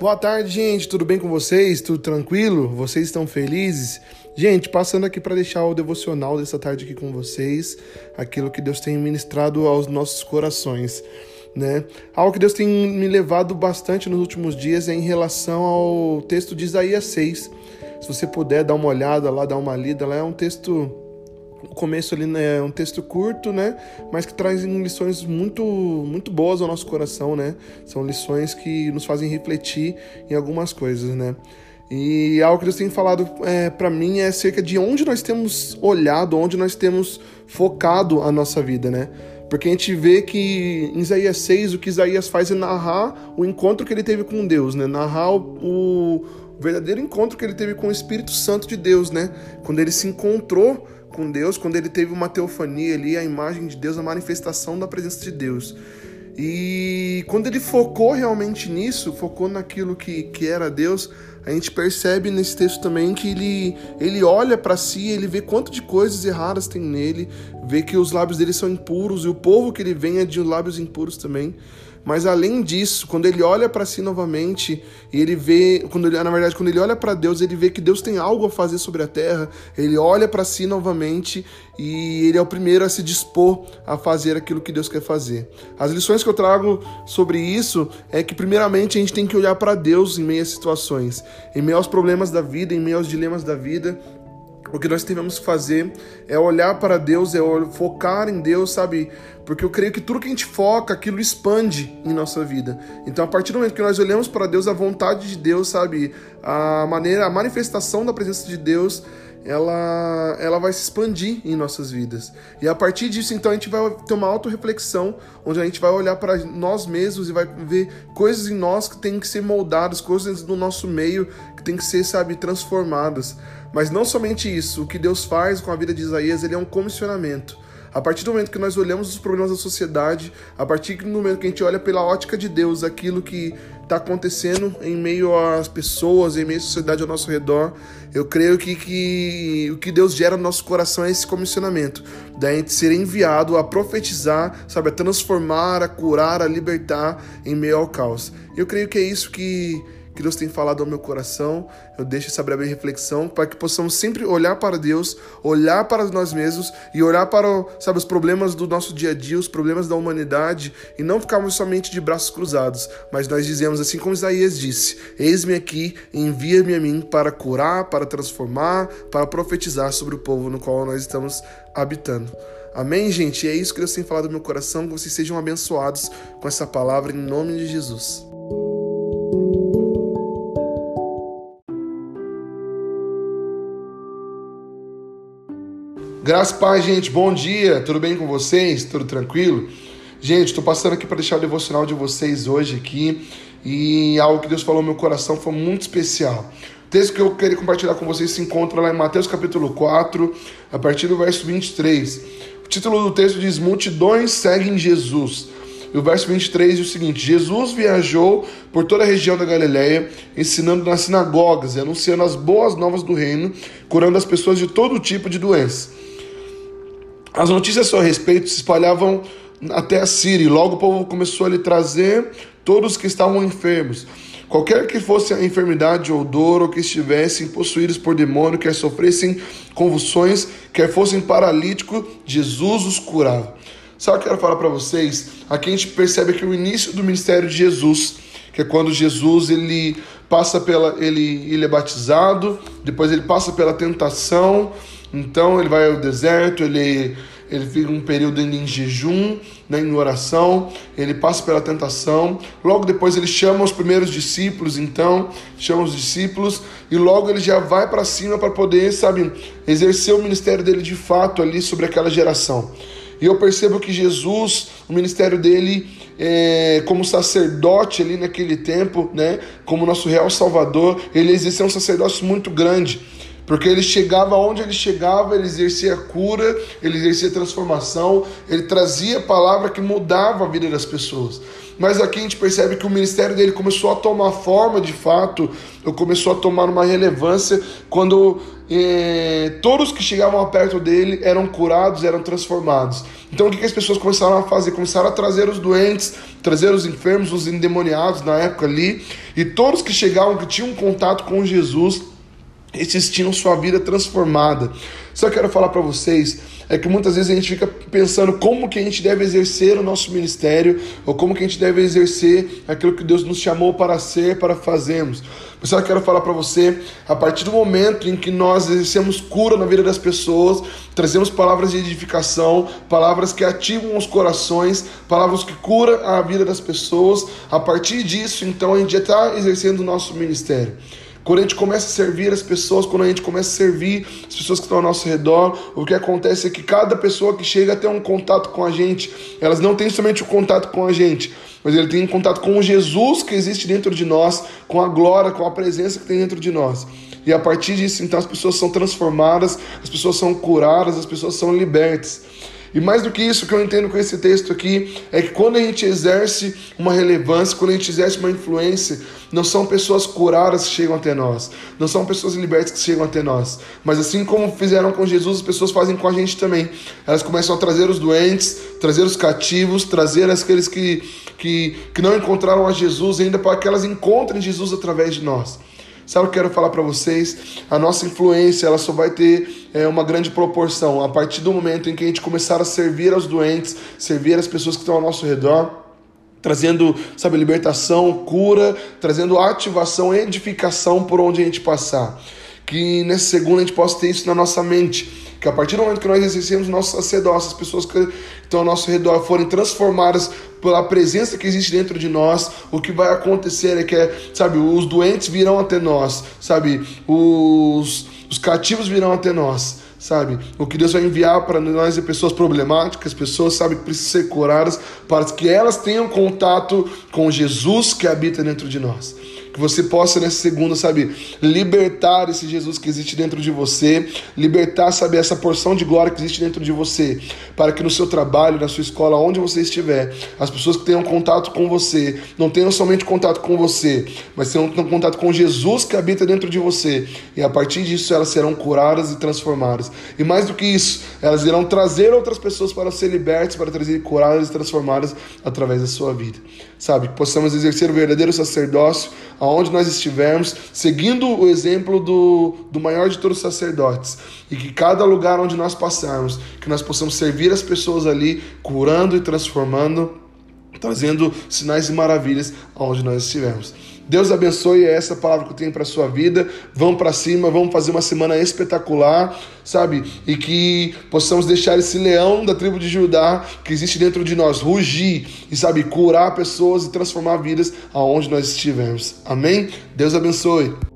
Boa tarde, gente. Tudo bem com vocês? Tudo tranquilo? Vocês estão felizes? Gente, passando aqui para deixar o devocional dessa tarde aqui com vocês, aquilo que Deus tem ministrado aos nossos corações, né? Algo que Deus tem me levado bastante nos últimos dias é em relação ao texto de Isaías 6. Se você puder dar uma olhada lá, dar uma lida lá, é um texto o começo ali é um texto curto, né? Mas que traz lições muito, muito boas ao nosso coração, né? São lições que nos fazem refletir em algumas coisas, né? E algo que Deus tem falado é, para mim é acerca de onde nós temos olhado, onde nós temos focado a nossa vida, né? Porque a gente vê que em Isaías 6 o que Isaías faz é narrar o encontro que ele teve com Deus, né? Narrar o, o verdadeiro encontro que ele teve com o Espírito Santo de Deus, né? Quando ele se encontrou com Deus, quando ele teve uma teofania ali, a imagem de Deus, a manifestação da presença de Deus. E quando ele focou realmente nisso, focou naquilo que, que era Deus, a gente percebe nesse texto também que ele, ele olha para si, ele vê quanto de coisas erradas tem nele, vê que os lábios dele são impuros e o povo que ele vem é de lábios impuros também. Mas além disso, quando ele olha para si novamente e ele vê, quando ele, na verdade, quando ele olha para Deus, ele vê que Deus tem algo a fazer sobre a terra. Ele olha para si novamente e ele é o primeiro a se dispor a fazer aquilo que Deus quer fazer. As lições que eu trago sobre isso é que primeiramente a gente tem que olhar para Deus em meio às situações, em meio aos problemas da vida, em meio aos dilemas da vida o que nós devemos fazer é olhar para Deus, é focar em Deus, sabe? Porque eu creio que tudo que a gente foca, aquilo expande em nossa vida. Então, a partir do momento que nós olhamos para Deus, a vontade de Deus, sabe? A maneira, a manifestação da presença de Deus, ela, ela vai se expandir em nossas vidas. E a partir disso, então, a gente vai ter uma autorreflexão, onde a gente vai olhar para nós mesmos e vai ver coisas em nós que têm que ser moldadas, coisas do nosso meio que têm que ser, sabe, transformadas. Mas não somente isso, o que Deus faz com a vida de Isaías, ele é um comissionamento. A partir do momento que nós olhamos os problemas da sociedade, a partir do momento que a gente olha pela ótica de Deus, aquilo que está acontecendo em meio às pessoas, em meio à sociedade ao nosso redor, eu creio que, que o que Deus gera no nosso coração é esse comissionamento, da gente ser enviado a profetizar, sabe, a transformar, a curar, a libertar em meio ao caos. Eu creio que é isso que que Deus tem falado ao meu coração. Eu deixo essa breve reflexão para que possamos sempre olhar para Deus, olhar para nós mesmos e olhar para sabe, os problemas do nosso dia a dia, os problemas da humanidade e não ficarmos somente de braços cruzados, mas nós dizemos assim como Isaías disse: Eis-me aqui, envia-me a mim para curar, para transformar, para profetizar sobre o povo no qual nós estamos habitando. Amém, gente? E é isso que Deus tem falado no meu coração. Que vocês sejam abençoados com essa palavra em nome de Jesus. Graças Pai, gente, bom dia, tudo bem com vocês? Tudo tranquilo? Gente, estou passando aqui para deixar o devocional de vocês hoje aqui e algo que Deus falou no meu coração foi muito especial. O texto que eu queria compartilhar com vocês se encontra lá em Mateus capítulo 4, a partir do verso 23. O título do texto diz: Multidões seguem Jesus. E o verso 23 diz o seguinte: Jesus viajou por toda a região da Galiléia, ensinando nas sinagogas e anunciando as boas novas do reino, curando as pessoas de todo tipo de doenças. As notícias a seu respeito se espalhavam até a Síria, e logo o povo começou a lhe trazer todos que estavam enfermos. Qualquer que fosse a enfermidade ou dor, ou que estivessem possuídos por demônio, quer sofressem convulsões, quer fossem paralíticos, Jesus os curava. O que eu quero falar para vocês? Aqui a gente percebe que o início do ministério de Jesus, que é quando Jesus ele passa pela ele, ele é batizado, depois ele passa pela tentação, então ele vai ao deserto, ele, ele fica um período em jejum, né, em oração, ele passa pela tentação, logo depois ele chama os primeiros discípulos, então, chama os discípulos, e logo ele já vai para cima para poder, sabe, exercer o ministério dele de fato ali sobre aquela geração. E eu percebo que Jesus, o ministério dele, é, como sacerdote ali naquele tempo, né, como nosso real salvador, ele exercia um sacerdócio muito grande porque ele chegava onde ele chegava, ele exercia cura, ele exercia transformação, ele trazia a palavra que mudava a vida das pessoas. Mas aqui a gente percebe que o ministério dele começou a tomar forma de fato, ou começou a tomar uma relevância quando eh, todos que chegavam perto dele eram curados, eram transformados. Então o que, que as pessoas começaram a fazer? Começaram a trazer os doentes, trazer os enfermos, os endemoniados na época ali, e todos que chegavam, que tinham contato com Jesus, esses tinham sua vida transformada. Só quero falar para vocês é que muitas vezes a gente fica pensando como que a gente deve exercer o nosso ministério ou como que a gente deve exercer aquilo que Deus nos chamou para ser, para fazermos. Mas só quero falar para você, a partir do momento em que nós exercemos cura na vida das pessoas, trazemos palavras de edificação, palavras que ativam os corações, palavras que curam a vida das pessoas, a partir disso, então a gente já está exercendo o nosso ministério. Quando a gente começa a servir as pessoas, quando a gente começa a servir as pessoas que estão ao nosso redor, o que acontece é que cada pessoa que chega a ter um contato com a gente, elas não têm somente o contato com a gente, mas ele tem contato com o Jesus que existe dentro de nós, com a glória, com a presença que tem dentro de nós. E a partir disso, então, as pessoas são transformadas, as pessoas são curadas, as pessoas são libertas. E mais do que isso, o que eu entendo com esse texto aqui é que quando a gente exerce uma relevância, quando a gente exerce uma influência, não são pessoas curadas que chegam até nós, não são pessoas libertas que chegam até nós, mas assim como fizeram com Jesus, as pessoas fazem com a gente também. Elas começam a trazer os doentes, trazer os cativos, trazer aqueles que, que, que não encontraram a Jesus ainda para que elas encontrem Jesus através de nós. Sabe o que eu quero falar para vocês? A nossa influência ela só vai ter é, uma grande proporção a partir do momento em que a gente começar a servir aos doentes, servir as pessoas que estão ao nosso redor trazendo, sabe, libertação, cura, trazendo ativação, edificação por onde a gente passar. Que nesse segundo a gente possa ter isso na nossa mente que a partir do momento que nós exercemos nosso sacerdócio, as pessoas que estão ao nosso redor forem transformadas pela presença que existe dentro de nós, o que vai acontecer é que, sabe, os doentes virão até nós, sabe, os, os cativos virão até nós, sabe? O que Deus vai enviar para nós é pessoas problemáticas, pessoas, sabe, que precisam ser curadas, para que elas tenham contato com Jesus que habita dentro de nós. Que você possa nessa segunda, sabe, libertar esse Jesus que existe dentro de você, libertar, sabe, essa porção de glória que existe dentro de você, para que no seu trabalho, na sua escola, onde você estiver, as pessoas que tenham contato com você, não tenham somente contato com você, mas tenham, tenham contato com Jesus que habita dentro de você, e a partir disso elas serão curadas e transformadas. E mais do que isso, elas irão trazer outras pessoas para ser libertas, para trazer curadas e transformadas através da sua vida. Sabe, que possamos exercer o verdadeiro sacerdócio aonde nós estivermos, seguindo o exemplo do, do maior de todos os sacerdotes, e que cada lugar onde nós passarmos, que nós possamos servir as pessoas ali, curando e transformando, trazendo sinais e maravilhas aonde nós estivermos. Deus abençoe essa palavra que eu tenho para sua vida. Vamos para cima, vamos fazer uma semana espetacular, sabe? E que possamos deixar esse leão da tribo de Judá que existe dentro de nós rugir e sabe curar pessoas e transformar vidas aonde nós estivermos. Amém? Deus abençoe.